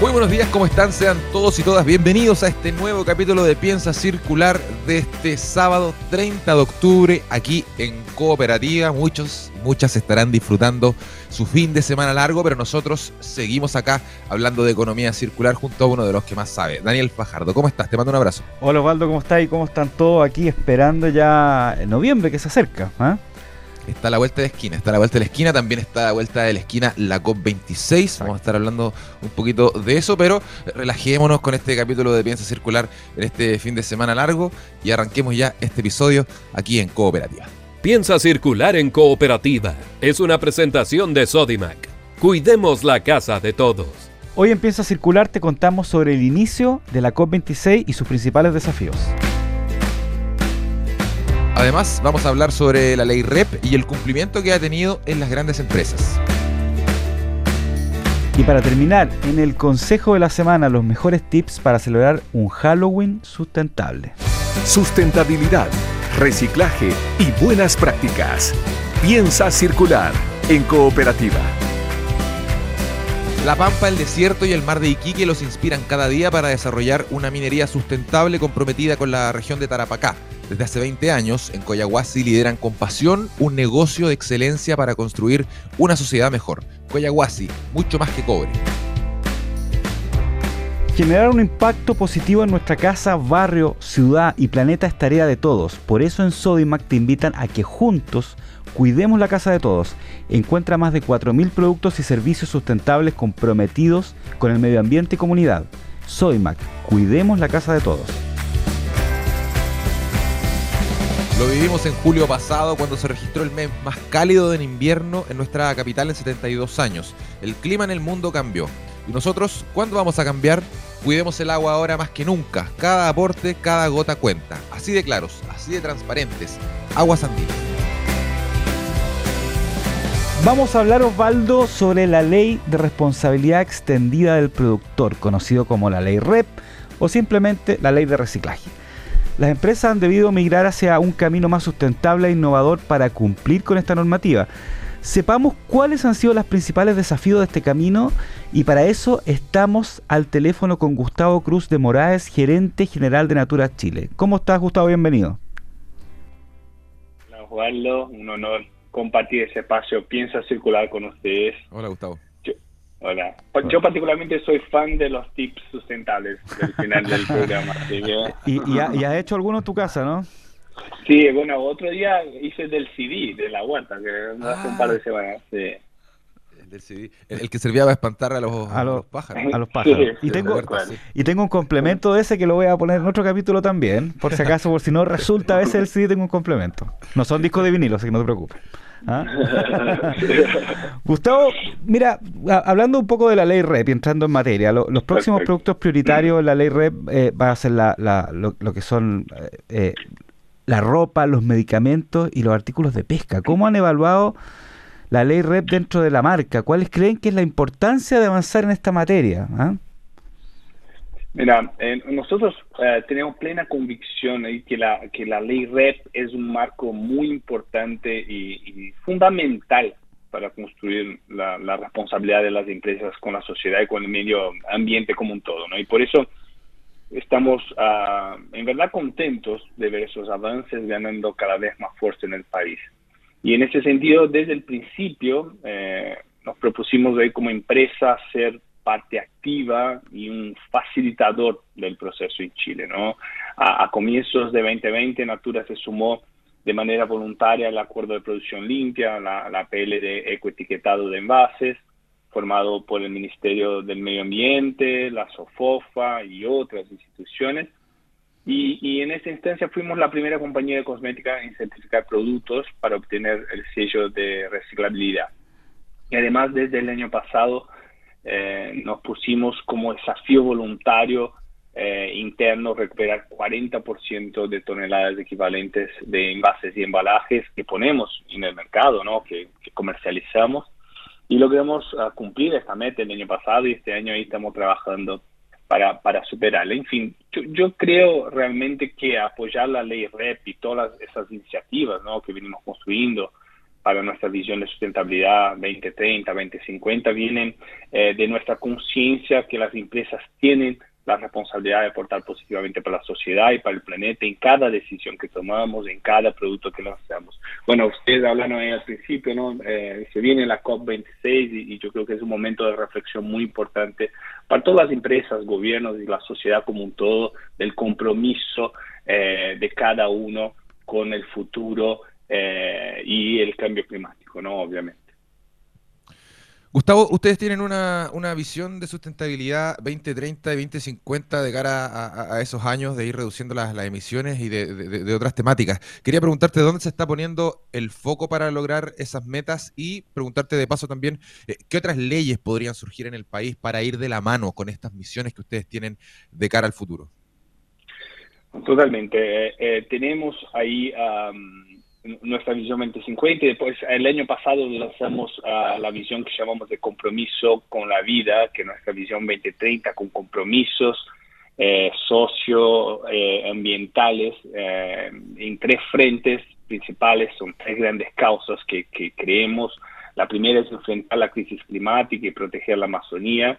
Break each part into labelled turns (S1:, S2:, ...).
S1: Muy buenos días, ¿cómo están? Sean todos y todas bienvenidos a este nuevo capítulo de Piensa Circular de este sábado 30 de octubre aquí en Cooperativa. Muchos, muchas estarán disfrutando su fin de semana largo, pero nosotros seguimos acá hablando de economía circular junto a uno de los que más sabe, Daniel Fajardo. ¿Cómo estás? Te mando un abrazo.
S2: Hola Osvaldo, ¿cómo estás? ¿Y cómo están todos aquí esperando ya en noviembre que se acerca? ¿ah?
S1: Está a la vuelta de la esquina. Está a la vuelta de la esquina, también está a la vuelta de la esquina la COP26. Vamos a estar hablando un poquito de eso, pero relajémonos con este capítulo de Piensa Circular en este fin de semana largo y arranquemos ya este episodio aquí en Cooperativa.
S3: Piensa Circular en Cooperativa es una presentación de Sodimac. Cuidemos la casa de todos.
S2: Hoy en Piensa Circular te contamos sobre el inicio de la COP26 y sus principales desafíos.
S1: Además, vamos a hablar sobre la ley REP y el cumplimiento que ha tenido en las grandes empresas.
S2: Y para terminar, en el consejo de la semana, los mejores tips para celebrar un Halloween sustentable.
S3: Sustentabilidad, reciclaje y buenas prácticas. Piensa circular en cooperativa.
S1: La Pampa, el desierto y el mar de Iquique los inspiran cada día para desarrollar una minería sustentable comprometida con la región de Tarapacá desde hace 20 años, en Coyahuasi lideran con pasión un negocio de excelencia para construir una sociedad mejor. Coyahuasi, mucho más que cobre.
S2: Generar un impacto positivo en nuestra casa, barrio, ciudad y planeta es tarea de todos. Por eso en Sodimac te invitan a que juntos cuidemos la casa de todos. Encuentra más de 4.000 productos y servicios sustentables comprometidos con el medio ambiente y comunidad. Sodimac, cuidemos la casa de todos.
S1: Lo vivimos en julio pasado cuando se registró el mes más cálido en invierno en nuestra capital en 72 años. El clima en el mundo cambió. ¿Y nosotros cuándo vamos a cambiar? Cuidemos el agua ahora más que nunca. Cada aporte, cada gota cuenta. Así de claros, así de transparentes. Agua Sandía.
S2: Vamos a hablar, Osvaldo, sobre la ley de responsabilidad extendida del productor, conocido como la ley REP o simplemente la ley de reciclaje. Las empresas han debido migrar hacia un camino más sustentable e innovador para cumplir con esta normativa. Sepamos cuáles han sido los principales desafíos de este camino y para eso estamos al teléfono con Gustavo Cruz de Moraes, gerente general de Natura Chile. ¿Cómo estás, Gustavo? Bienvenido.
S4: Hola, Osvaldo. Un honor compartir ese espacio. Piensa circular con ustedes.
S1: Hola, Gustavo.
S4: Hola. Yo particularmente soy fan de los tips sustentables del final del programa.
S2: ¿Y, y, has hecho alguno en tu casa, no?
S4: Sí, bueno, otro día hice del CD, de la huerta, que hace un par de ah. semanas. Sí.
S1: El, del CD. El, que servía para espantar a los,
S2: a los, pájaros. A los pájaros. y, tengo, y tengo un complemento de ese que lo voy a poner en otro capítulo también, por si acaso, por si no resulta a veces el CD tengo un complemento. No son discos de vinilo, así que no te preocupes. ¿Ah? Gustavo, mira, hablando un poco de la ley REP y entrando en materia, los próximos productos prioritarios de la ley REP eh, va a ser la, lo, que son eh, eh, la ropa, los medicamentos y los artículos de pesca. ¿Cómo han evaluado la ley REP dentro de la marca? ¿Cuáles creen que es la importancia de avanzar en esta materia? ¿Ah?
S4: Mira, nosotros eh, tenemos plena convicción que la, que la ley REP es un marco muy importante y, fundamental para construir la, responsabilidad de las empresas con la sociedad y con el medio ambiente como un todo, ¿no? Y por eso estamos ah, en verdad contentos de ver esos avances ganando cada vez más fuerza en el país. Y en ese sentido, desde el principio, eh, nos propusimos como empresa ser parte activa y un facilitador del proceso en Chile. ¿no? A, comienzos de 2020, Natura se sumó de manera voluntaria al acuerdo de producción limpia, la, la PL de ecoetiquetado de envases, formado por el Ministerio del Medio Ambiente, la SOFOFA y otras instituciones. Y, y, en esta instancia fuimos la primera compañía de cosmética en certificar productos para obtener el sello de reciclabilidad. Y además, desde el año pasado, eh, nos pusimos como desafío voluntario eh, interno recuperar 40% de toneladas equivalentes de envases y embalajes que ponemos en el mercado, ¿no? que, comercializamos. Y logramos uh, cumplir esta meta el año pasado y este año ahí estamos trabajando para, para superarla. En fin, yo, creo realmente que apoyar la ley REP y todas esas iniciativas ¿no? que venimos construyendo para nuestra visión de sustentabilidad 2030, 2050, vienen eh, de nuestra conciencia que las empresas tienen la responsabilidad de aportar positivamente para la sociedad y para el planeta en cada decisión que tomamos, en cada producto que lanzamos. Bueno, ustedes hablaron ahí al principio, ¿no? Eh, se viene la COP26 y, yo creo que es un momento de reflexión muy importante para todas las empresas, gobiernos y la sociedad como un todo, del compromiso eh, de cada uno con el futuro eh, y el cambio climático, ¿no? Obviamente.
S1: Gustavo, ustedes tienen una, visión de sustentabilidad 2030 y 2050 de cara a, esos años de ir reduciendo las, emisiones y de, otras temáticas. Quería preguntarte dónde se está poniendo el foco para lograr esas metas y preguntarte de paso también eh, qué otras leyes podrían surgir en el país para ir de la mano con estas misiones que ustedes tienen de cara al futuro.
S4: Totalmente. Eh, eh, tenemos ahí nuestra visión 2050 y después el año pasado lanzamos la visión que llamamos de compromiso con la vida, que es nuestra visión 2030 con compromisos eh, socioambientales eh, en tres frentes principales, son tres grandes causas que, que creemos. La primera es enfrentar la crisis climática y proteger la Amazonía.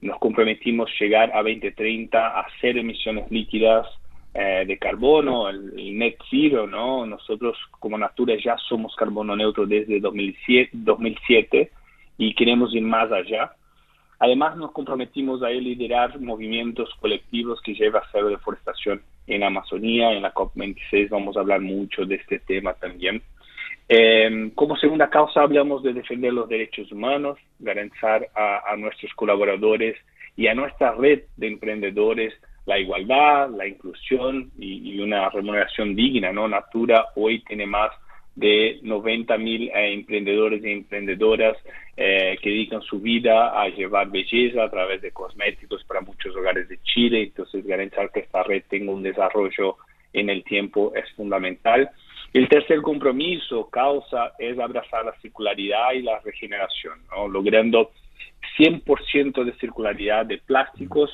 S4: Nos comprometimos llegar a 2030 a cero emisiones líquidas eh, de carbono, el, net zero, ¿no? Nosotros como Natura ya somos carbono neutro desde 2007, 2007 y queremos ir más allá. Además nos comprometimos a liderar movimientos colectivos que lleva a cero deforestación en Amazonía. En la COP26 vamos a hablar mucho de este tema también. Eh, como segunda causa hablamos de defender los derechos humanos, garantizar a nuestros colaboradores y a nuestra red de emprendedores la igualdad, la inclusión y, una remuneración digna, ¿no? Natura hoy tiene más de 90 mil eh, emprendedores y emprendedoras eh, que dedican su vida a llevar belleza a través de cosméticos para muchos hogares de Chile. Entonces, garantizar que esta red tenga un desarrollo en el tiempo es fundamental. El tercer compromiso, causa, es abrazar la circularidad y la regeneración, ¿no? logrando 100% de circularidad de plásticos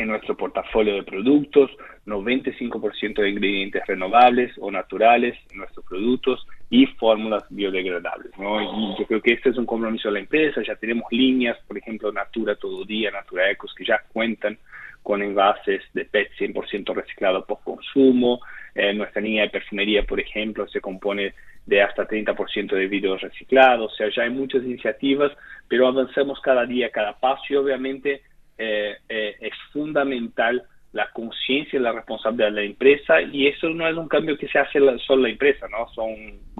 S4: en nuestro portafolio de productos, 95% de ingredientes renovables o naturales en nuestros productos y fórmulas biodegradables. ¿no? Y yo creo que este es un compromiso de la empresa. Ya tenemos líneas, por ejemplo, Natura Todo Día, Natura Ecos, que ya cuentan con envases de PET 100% reciclado por consumo. Eh, nuestra línea de perfumería, por ejemplo, se compone de hasta 30% de vidrio reciclado. O sea, ya hay muchas iniciativas, pero avanzamos cada día, cada paso y obviamente eh, eh, es fundamental la conciencia y la responsabilidad de la empresa y eso no es un cambio que se hace solo la empresa, ¿no? Son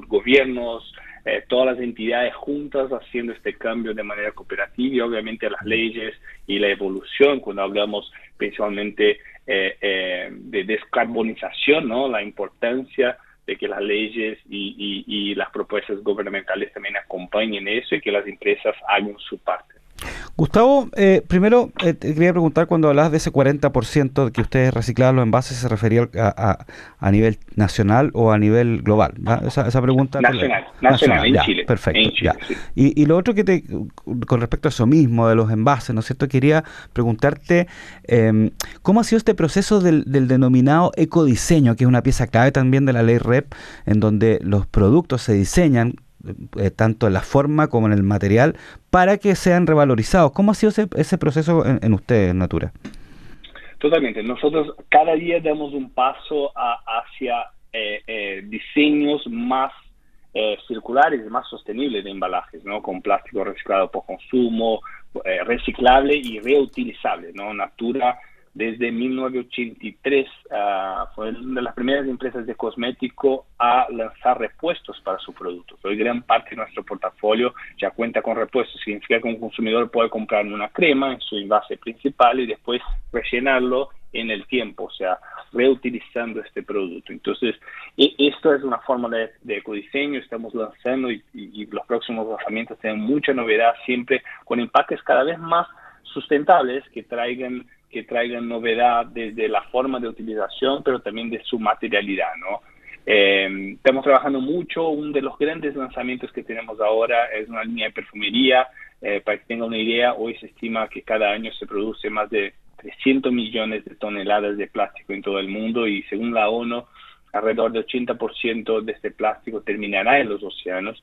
S4: gobiernos, eh, todas las entidades juntas haciendo este cambio de manera cooperativa y obviamente las leyes y la evolución cuando hablamos principalmente de descarbonización, ¿no? La importancia de que las leyes y, y las propuestas gubernamentales también acompañen eso y que las empresas hagan su parte.
S2: Gustavo, eh, primero eh, te quería preguntar cuando hablabas de ese 40% que ustedes reciclaban los envases, ¿se refería a, a, nivel nacional o a nivel global? Esa, esa, pregunta.
S4: Nacional, nacional, en Chile.
S2: Perfecto, ya. Y, y, lo otro que te, con respecto a eso mismo, de los envases, ¿no es cierto? Quería preguntarte, em, ¿cómo ha sido este proceso del, del denominado ecodiseño, que es una pieza clave también de la ley REP, en donde los productos se diseñan eh, tanto en la forma como en el material, para que sean revalorizados. ¿Cómo ha sido ese, proceso en, ustedes, Natura?
S4: Totalmente. Nosotros cada día damos un paso hacia eh, eh, diseños más circulares y más sostenibles de embalajes, ¿no? Con plástico reciclado por consumo, reciclable y reutilizable, ¿no? Natura desde 1983 ah, fue una de las primeras empresas de cosmético a lanzar repuestos para sus productos. Hoy gran parte de nuestro portafolio ya cuenta con repuestos. Significa que un consumidor puede comprar una crema en su envase principal y después rellenarlo en el tiempo, o sea, reutilizando este producto. Entonces, e, esto es una forma de, ecodiseño, estamos lanzando y, y los próximos lanzamientos tienen mucha novedad, siempre con empaques cada vez más sustentables que traigan que traigan novedad desde la forma de utilización, pero también de su materialidad, ¿no? Eh, estamos trabajando mucho, uno de los grandes lanzamientos que tenemos ahora es una línea de perfumería, eh, para que tenga una idea, hoy se estima que cada año se produce más de 300 millones de toneladas de plástico en todo el mundo y según la ONU, alrededor del 80% de este plástico terminará en los océanos.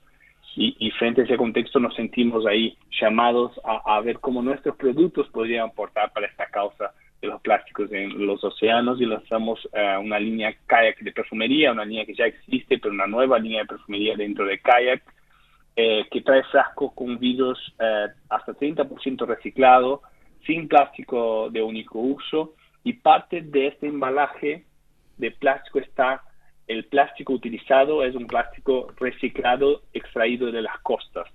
S4: Y, frente a ese contexto nos sentimos ahí llamados a, ver cómo nuestros productos podrían aportar para esta causa de los plásticos en los océanos. Y lanzamos uh, una línea kayak de perfumería, una línea que ya existe, pero una nueva línea de perfumería dentro de kayak, eh, que trae frascos con vidrios eh, hasta 30% reciclado, sin plástico de único uso. Y parte de este embalaje de plástico está el plástico utilizado es un plástico reciclado extraído de las costas.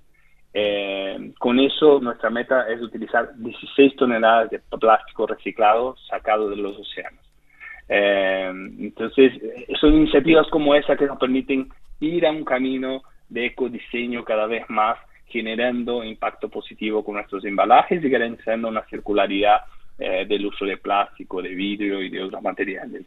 S4: Eh, con eso nuestra meta es utilizar 16 toneladas de plástico reciclado sacado de los océanos. Eh, entonces, son iniciativas como esa que nos permiten ir a un camino de ecodiseño cada vez más generando impacto positivo con nuestros embalajes y garantizando una circularidad eh, del uso de plástico, de vidrio y de otros materiales.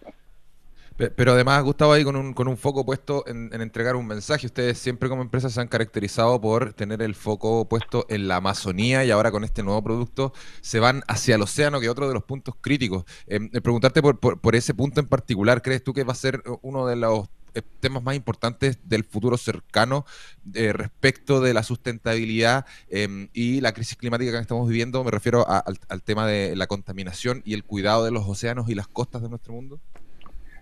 S1: Pero además, Gustavo, ahí con un, con un foco puesto en, entregar un mensaje. Ustedes siempre como empresa se han caracterizado por tener el foco puesto en la Amazonía y ahora con este nuevo producto se van hacia el océano, que es otro de los puntos críticos. Eh, preguntarte por, por, ese punto en particular, ¿crees tú que va a ser uno de los eh, temas más importantes del futuro cercano eh, respecto de la sustentabilidad em, y la crisis climática que estamos viviendo. Me refiero al, tema de la contaminación y el cuidado de los océanos y las costas de nuestro mundo.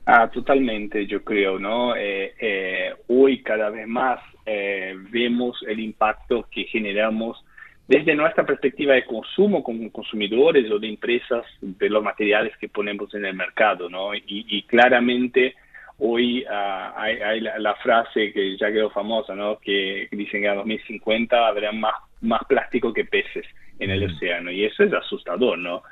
S4: Ah, totalmente, yo creo, ¿no? Eh, hoy cada vez más vemos el impacto que generamos desde nuestra perspectiva de consumo como consumidores o de empresas de los materiales que ponemos en el mercado, ¿no? Y, y claramente Hoy ah, hay, la, frase que ya quedó famosa, ¿no? Que dicen que a 2050 habrá más, más plástico que peces en el océano. Y eso es asustador, ¿no?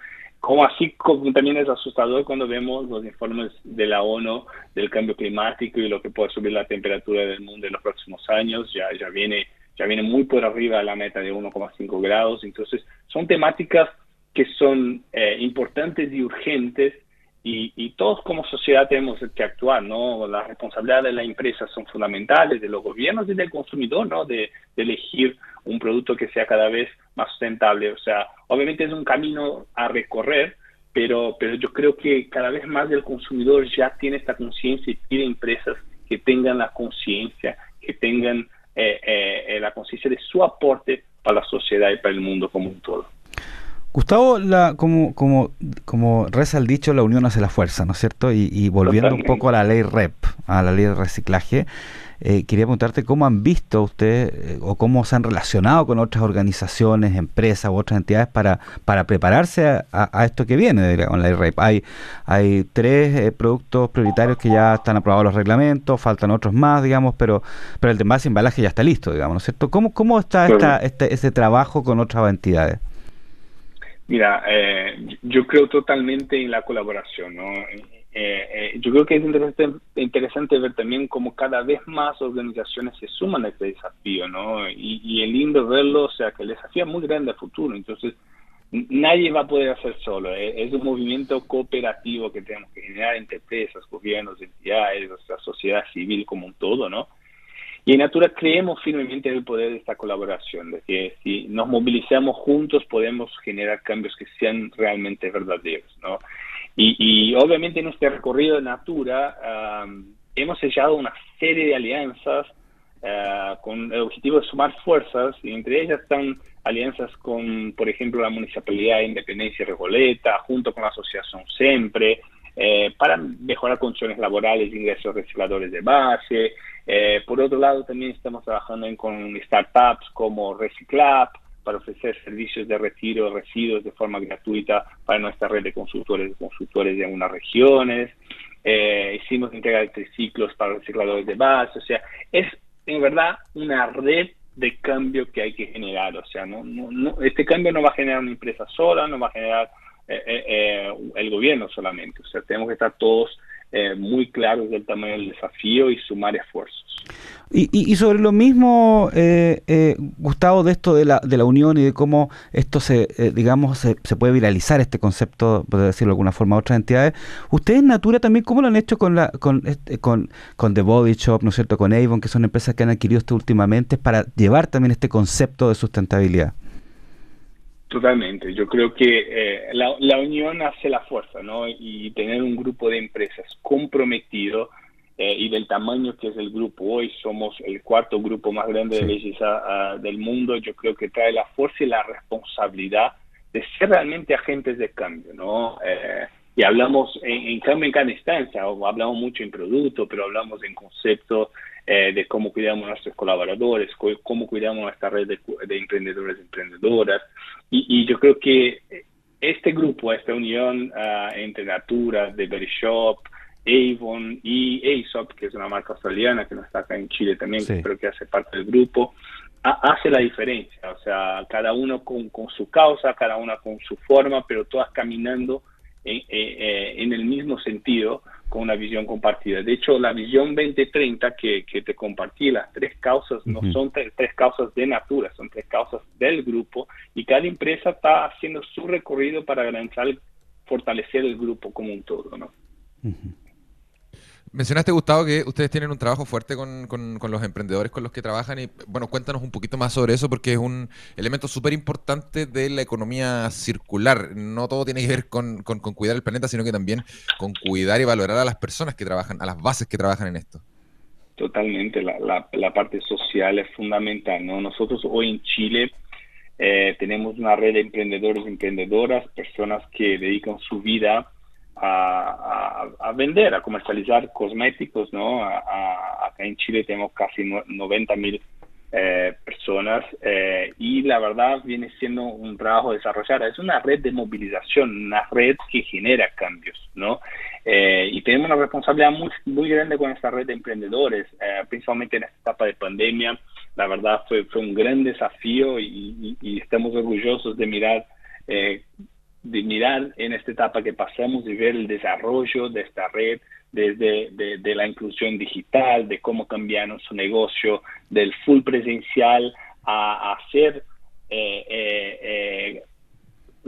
S4: Como así como también es asustador cuando vemos los informes de la ONU del cambio climático y lo que puede subir la temperatura del mundo en los próximos años. Ya, ya, viene, ya viene muy por arriba la meta de 1,5 grados. Entonces, son temáticas que son eh, importantes y urgentes y, todos como sociedad tenemos que actuar, ¿no? Las responsabilidades de las empresas son fundamentales, de los gobiernos y del consumidor, ¿no? De, elegir un producto que sea cada vez más sustentable. O sea, obviamente es un camino a recorrer, pero, pero yo creo que cada vez más el consumidor ya tiene esta conciencia y tiene empresas que tengan la conciencia, que tengan eh, eh, la conciencia de su aporte para la sociedad y para el mundo como un todo.
S2: Gustavo, la, como, como, como reza el dicho, la unión hace la fuerza, ¿no es cierto? Y, volviendo un poco a la ley REP, a la ley de reciclaje, eh, quería preguntarte cómo han visto ustedes eh, o cómo se han relacionado con otras organizaciones, empresas u otras entidades para, para prepararse a, esto que viene con la ley REP. Hay, hay tres eh, productos prioritarios que ya están aprobados los reglamentos, faltan otros más, digamos, pero, pero el de más embalaje ya está listo, digamos, ¿no es cierto? ¿Cómo, cómo está esta, este, este trabajo con otras entidades?
S4: Mira, eh, yo creo totalmente en la colaboración, ¿no? Eh, eh, yo creo que es interesante, interesante, ver también cómo cada vez más organizaciones se suman a este desafío, ¿no? Y, y es lindo verlo, o sea, que el desafío es muy grande a futuro, entonces nadie va a poder hacer solo, es un movimiento cooperativo que tenemos que generar entre empresas, gobiernos, entidades, la sociedad civil como un todo, ¿no? Y en Natura creemos firmemente en el poder de esta colaboración, de que si nos movilizamos juntos podemos generar cambios que sean realmente verdaderos, ¿no? Y, obviamente en este recorrido de Natura hemos sellado una serie de alianzas ah, con el objetivo de sumar fuerzas, y entre ellas están alianzas con, por ejemplo, la Municipalidad de Independencia de Recoleta, junto con la Asociación Siempre, eh, para mejorar condiciones laborales, ingresos recicladores de base, eh, por otro lado, también estamos trabajando con startups como Reciclab para ofrecer servicios de retiro de residuos de forma gratuita para nuestra red de consultores consultores de algunas regiones. Eh, hicimos entrega de triciclos para recicladores de base. O sea, es en verdad una red de cambio que hay que generar. O sea, no, no, este cambio no va a generar una empresa sola, no va a generar eh, el gobierno solamente. O sea, tenemos que estar todos eh, muy claros del tamaño del desafío y sumar esfuerzos.
S2: Y, sobre lo mismo, eh, eh, Gustavo, de esto de la, de la unión y de cómo esto se, digamos, se, puede viralizar este concepto, por decirlo de alguna forma, a otras entidades. Ustedes, Natura, también, ¿cómo lo han hecho con la con, este, con, con The Body Shop, ¿no es cierto?, con Avon, que son empresas que han adquirido esto últimamente, para llevar también este concepto de sustentabilidad.
S4: Totalmente. Yo creo que eh, la, unión hace la fuerza, ¿no? Y tener un grupo de empresas comprometido eh, y del tamaño que es el grupo hoy, somos el cuarto grupo más grande de belleza ah, del mundo. Yo creo que trae la fuerza y la responsabilidad de ser realmente agentes de cambio, ¿no? Eh, y hablamos en, cambio en cada instancia, hablamos mucho en producto, pero hablamos en concepto de cómo cuidamos a nuestros colaboradores, cómo cuidamos nuestra red de, de emprendedores y emprendedoras, y, yo creo que este grupo, esta unión uh, entre Natura, The Berry Shop, Avon y Aesop, que es una marca australiana que no está acá en Chile también, sí. creo que hace parte del grupo, hace la diferencia. O sea, cada uno con, con, su causa, cada una con su forma, pero todas caminando eh, eh, en el mismo sentido con una visión compartida. De hecho, la visión 2030 que, que te compartí, las tres causas, no son tres, causas de Natura, son tres causas del grupo y cada empresa está haciendo su recorrido para garantizar, fortalecer el grupo como un todo, ¿no?
S1: Mencionaste, Gustavo, que ustedes tienen un trabajo fuerte con, los emprendedores con los que trabajan y, bueno, cuéntanos un poquito más sobre eso porque es un elemento súper importante de la economía circular. No todo tiene que ver con, cuidar el planeta, sino que también con cuidar y valorar a las personas que trabajan, a las bases que trabajan en esto.
S4: Totalmente, la, la, parte social es fundamental, ¿no? Nosotros hoy en Chile eh, tenemos una red de emprendedores y emprendedoras, personas que dedican su vida a, vender, a comercializar cosméticos, ¿no? acá en Chile tenemos casi 90 mil eh, personas eh, y la verdad viene siendo un trabajo desarrollar. Es una red de movilización, una red que genera cambios, ¿no? Eh, y tenemos una responsabilidad muy, muy grande con esta red de emprendedores, principalmente en esta etapa de pandemia. La verdad fue, fue un gran desafío y, y estamos orgullosos de mirar de mirar en esta etapa que pasamos y ver el desarrollo de esta red desde de, la inclusión digital, de cómo cambiaron su negocio, del full presencial a, ser eh, eh, eh,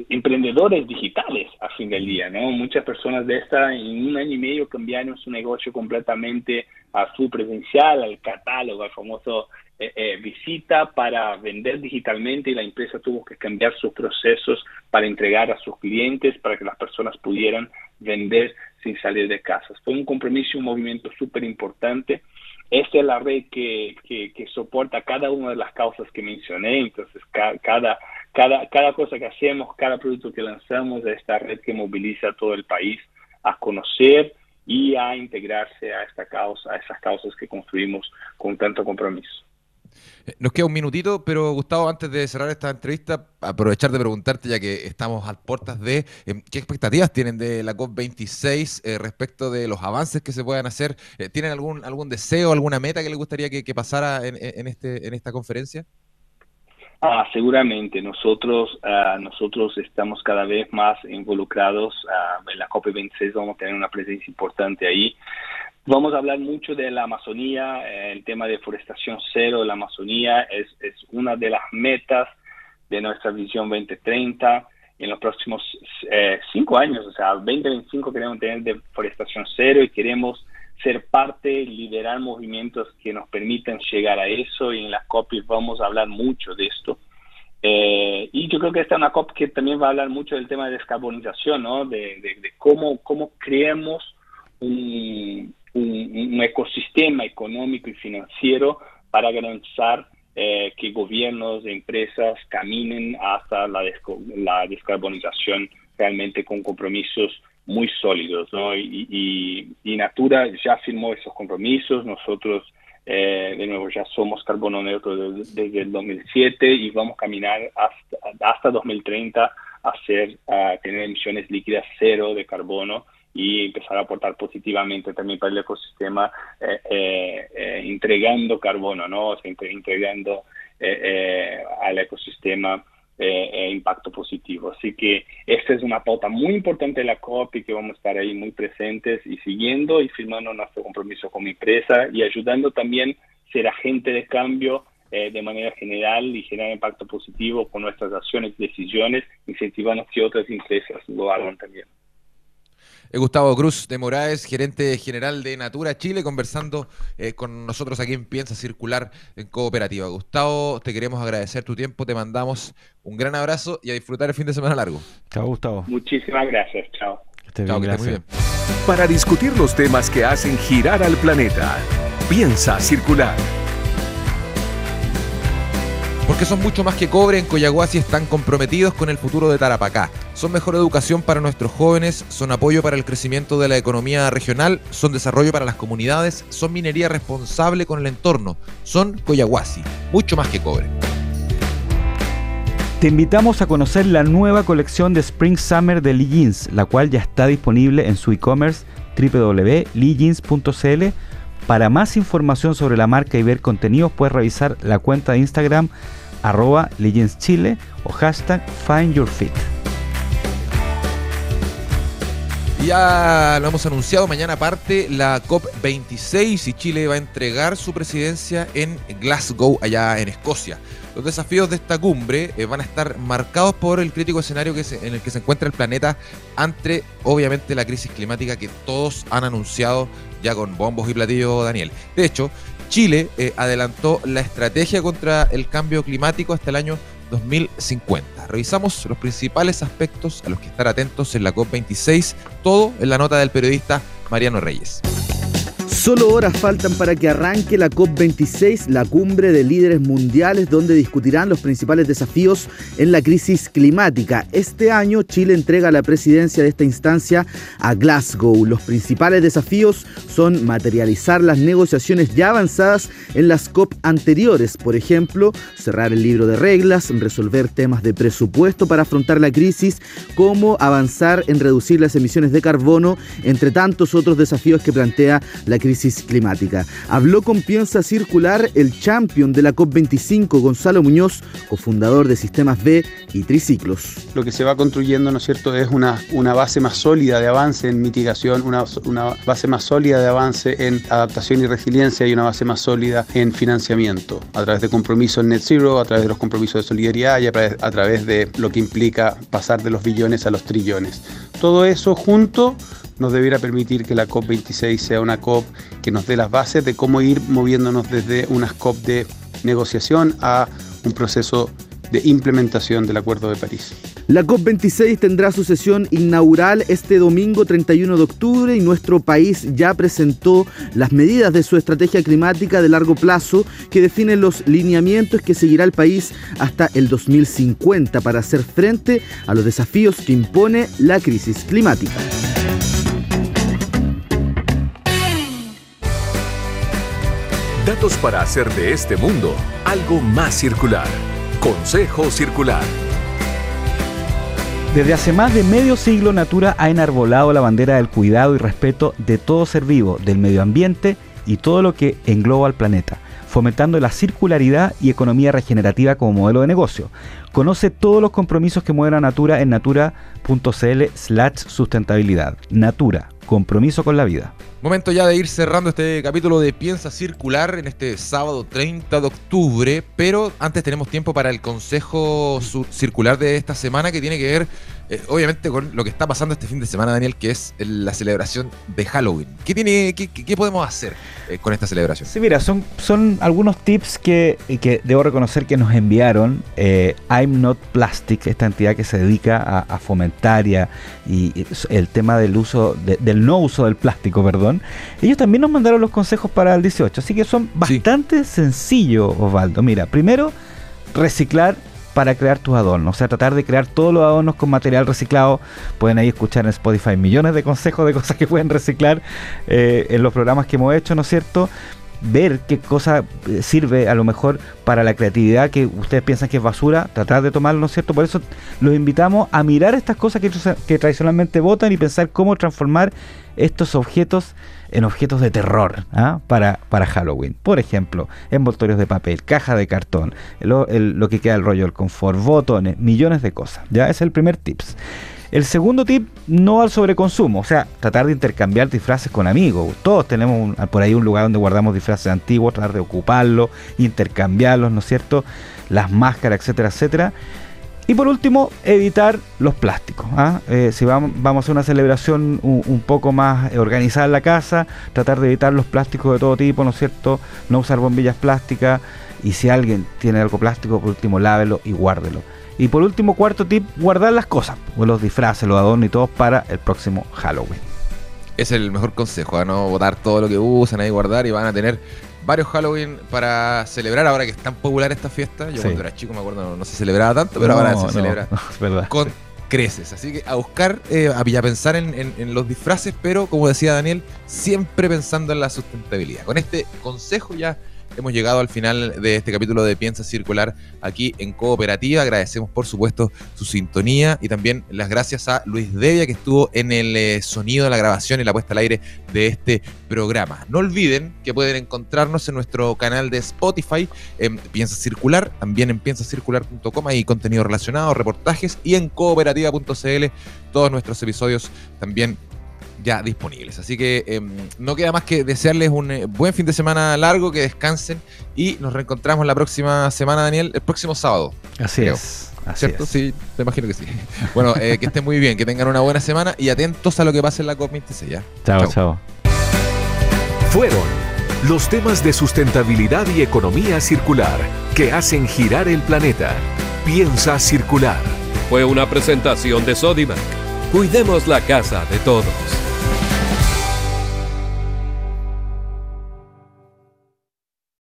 S4: emprendedores digitales a fin del día, ¿no? Muchas personas de esta en un año y medio cambiaron su negocio completamente a full presencial, al catálogo, al famoso eh, eh, visita para vender digitalmente y la empresa tuvo que cambiar sus procesos para entregar a sus clientes, para que las personas pudieran vender sin salir de casa. Fue un compromiso un movimiento súper importante. Esta es la red que, que, soporta cada una de las causas que mencioné, entonces cada, cada, cada cosa que hacemos, cada producto que lanzamos, es esta red que moviliza a todo el país a conocer y a integrarse a esta causa, a esas causas que construimos con tanto compromiso.
S1: Eh, nos queda un minutito, pero Gustavo, antes de cerrar esta entrevista, aprovechar de preguntarte, ya que estamos a puertas de em, qué expectativas tienen de la COP26 eh, respecto de los avances que se puedan hacer. Eh, ¿Tienen algún, algún deseo, alguna meta que les gustaría que, pasara en, este, en esta conferencia?
S4: Ah, seguramente. Nosotros, ah, nosotros estamos cada vez más involucrados ah, en la COP26. Vamos a tener una presencia importante ahí. Vamos a hablar mucho de la Amazonía, el tema de deforestación cero de la Amazonía es, es una de las metas de nuestra visión 2030. En los próximos eh, cinco años, o sea, 2025 queremos tener deforestación cero y queremos ser parte, liderar movimientos que nos permitan llegar a eso y en la COP vamos a hablar mucho de esto. Eh, y yo creo que esta es una COP que también va a hablar mucho del tema de descarbonización, ¿no? De, de, de cómo, cómo creemos un, un, ecosistema económico y financiero para garantizar eh, que gobiernos, empresas caminen hasta la, descarbonización realmente con compromisos muy sólidos. ¿no? Y, Natura ya firmó esos compromisos, nosotros eh, de nuevo ya somos carbono neutro desde, el 2007 y vamos a caminar hasta, hasta 2030 a, hacer, a tener emisiones líquidas cero de carbono y empezar a aportar positivamente también para el ecosistema, eh, eh, eh entregando carbono, ¿no? O entregando eh, al ecosistema impacto positivo. Así que esta es una pauta muy importante de la COP y que vamos a estar ahí muy presentes y siguiendo y firmando nuestro compromiso con mi empresa y ayudando también a ser agente de cambio de manera general y generar impacto positivo con nuestras acciones y decisiones, incentivando que otras empresas lo hagan también.
S1: Gustavo Cruz de Moraes, gerente general de Natura Chile, conversando eh, con nosotros aquí en Piensa Circular en Cooperativa. Gustavo, te queremos agradecer tu tiempo, te mandamos un gran abrazo y a disfrutar el fin de semana largo.
S2: Chao, Gustavo.
S4: Muchísimas gracias, chao.
S2: chao, que muy bien.
S3: Para discutir los temas que hacen girar al planeta, Piensa Circular.
S1: Porque son mucho más que cobre, en Coyahuasi están comprometidos con el futuro de Tarapacá. Son mejor educación para nuestros jóvenes, son apoyo para el crecimiento de la economía regional, son desarrollo para las comunidades, son minería responsable con el entorno, son Coyahuasi, mucho más que cobre.
S2: Te invitamos a conocer la nueva colección de Spring Summer de Lee Jeans, la cual ya está disponible en su e-commerce www.leejeans.cl. Para más información sobre la marca y ver contenidos, puedes revisar la cuenta de Instagram arroba Chile o hashtag Find Your.
S1: Ya lo hemos anunciado, mañana parte la COP26 y Chile va a entregar su presidencia en Glasgow, allá en Escocia. Los desafíos de esta cumbre eh, van a estar marcados por el crítico escenario que en el que se encuentra el planeta ante, obviamente, la crisis climática que todos han anunciado ya con bombos y platillos, Daniel. De hecho, Chile eh, adelantó la estrategia contra el cambio climático hasta el año 2050. Revisamos los principales aspectos a los que estar atentos en la COP26, todo en la nota del periodista Mariano Reyes.
S5: Solo horas faltan para que arranque la COP26, la cumbre de líderes mundiales donde discutirán los principales desafíos en la crisis climática. Este año Chile entrega la presidencia de esta instancia a Glasgow. Los principales desafíos son materializar las negociaciones ya avanzadas en las COP anteriores, por ejemplo, cerrar el libro de reglas, resolver temas de presupuesto para afrontar la crisis, como avanzar en reducir las emisiones de carbono, entre tantos otros desafíos que plantea la crisis climática. Habló con Piensa Circular el champion de la COP25, Gonzalo Muñoz, cofundador de Sistemas B y Triciclos.
S6: Lo que se va construyendo, ¿no es cierto?, es una, una base más sólida de avance en mitigación, una, una base más sólida de avance en adaptación y resiliencia y una base más sólida en financiamiento, a través de compromisos net zero, a través de los compromisos de solidaridad y a través de lo que implica pasar de los billones a los trillones. Todo eso junto nos debiera permitir que la COP26 sea una COP que nos dé las bases de cómo ir moviéndonos desde unas COP de negociación a un proceso de implementación del Acuerdo de París.
S5: La COP26 tendrá su sesión inaugural este domingo 31 de octubre y nuestro país ya presentó las medidas de su estrategia climática de largo plazo que definen los lineamientos que seguirá el país hasta el 2050 para hacer frente a los desafíos que impone la crisis climática.
S3: Para hacer de este mundo algo más circular. Consejo Circular.
S2: Desde hace más de medio siglo Natura ha enarbolado la bandera del cuidado y respeto de todo ser vivo, del medio ambiente y todo lo que engloba al planeta, fomentando la circularidad y economía regenerativa como modelo de negocio. Conoce todos los compromisos que mueven a Natura en natura.cl slash sustentabilidad. Natura, compromiso con la vida.
S1: Momento ya de ir cerrando este capítulo de Piensa Circular en este sábado 30 de octubre, pero antes tenemos tiempo para el consejo circular de esta semana que tiene que ver eh, obviamente con lo que está pasando este fin de semana, Daniel, que es la celebración de Halloween. ¿Qué, tiene, qué, podemos hacer eh, con esta celebración?
S2: Sí, mira, son, son algunos tips que, que debo reconocer que nos enviaron eh, I'm Not Plastic, esta entidad que se dedica a, fomentar y, y, el tema del uso, del no uso del plástico, perdón ellos también nos mandaron los consejos para el 18, así que son bastante sencillos, Osvaldo. Mira, primero, reciclar para crear tus adornos, o sea, tratar de crear todos los adornos con material reciclado. Pueden ahí escuchar en Spotify millones de consejos de cosas que pueden reciclar eh, en los programas que hemos hecho, ¿no es cierto? ver qué cosa eh, sirve a lo mejor para la creatividad que ustedes piensan que es basura, tratar de tomarlo, ¿no es cierto? Por eso los invitamos a mirar estas cosas que, que tradicionalmente votan y pensar cómo transformar estos objetos en objetos de terror ¿ah? para, para Halloween. Por ejemplo, envoltorios de papel, caja de cartón, lo, que queda del rollo del confort, botones, millones de cosas. Ya es el primer tips. El segundo tip, no al sobreconsumo, o sea, tratar de intercambiar disfraces con amigos. Todos tenemos por ahí un lugar donde guardamos disfraces antiguos, tratar de ocuparlos, intercambiarlos, ¿no es cierto? Las máscaras, etcétera, etcétera. Y por último, evitar los plásticos. ¿ah? Eh, si vamos, vamos, a hacer una celebración un, poco más organizada en la casa, tratar de evitar los plásticos de todo tipo, ¿no es cierto? No usar bombillas plásticas. Y si alguien tiene algo plástico, por último, lávelo y guárdelo. Y por último, cuarto tip, guardar las cosas, los disfraces, los adornos y todo para el próximo Halloween.
S1: Es el mejor consejo, a no botar todo lo que usan ahí, guardar y van a tener varios Halloween para celebrar ahora que es tan popular esta fiesta. Yo cuando era chico me acuerdo no, se celebraba tanto, pero ahora se celebra con creces. Así que a buscar, eh, a, pensar en, los disfraces, pero como decía Daniel, siempre pensando en la sustentabilidad. Con este consejo ya hemos llegado al final de este capítulo de Piensa Circular aquí en Cooperativa. Agradecemos, por supuesto, su sintonía y también las gracias a Luis Devia, que estuvo en el eh, sonido, la grabación y la puesta al aire de este programa. No olviden que pueden encontrarnos en nuestro canal de Spotify, en Piensa Circular, también en piensacircular.com, hay contenido relacionado, reportajes y en cooperativa.cl todos nuestros episodios también ya disponibles. Así que em, no queda más que desearles un eh, buen fin de semana largo, que descansen y nos reencontramos la próxima semana, Daniel, el próximo sábado.
S2: Así es.
S1: ¿Cierto? Sí, te imagino que sí. Bueno, eh, que estén muy bien, que tengan una buena semana y atentos a lo que pase en la COP26. ¿ya?
S2: Chao, chao.
S3: Fueron los temas de sustentabilidad y economía circular que hacen girar el planeta. Piensa circular. Fue una presentación de Sodimac. Cuidemos la casa de todos.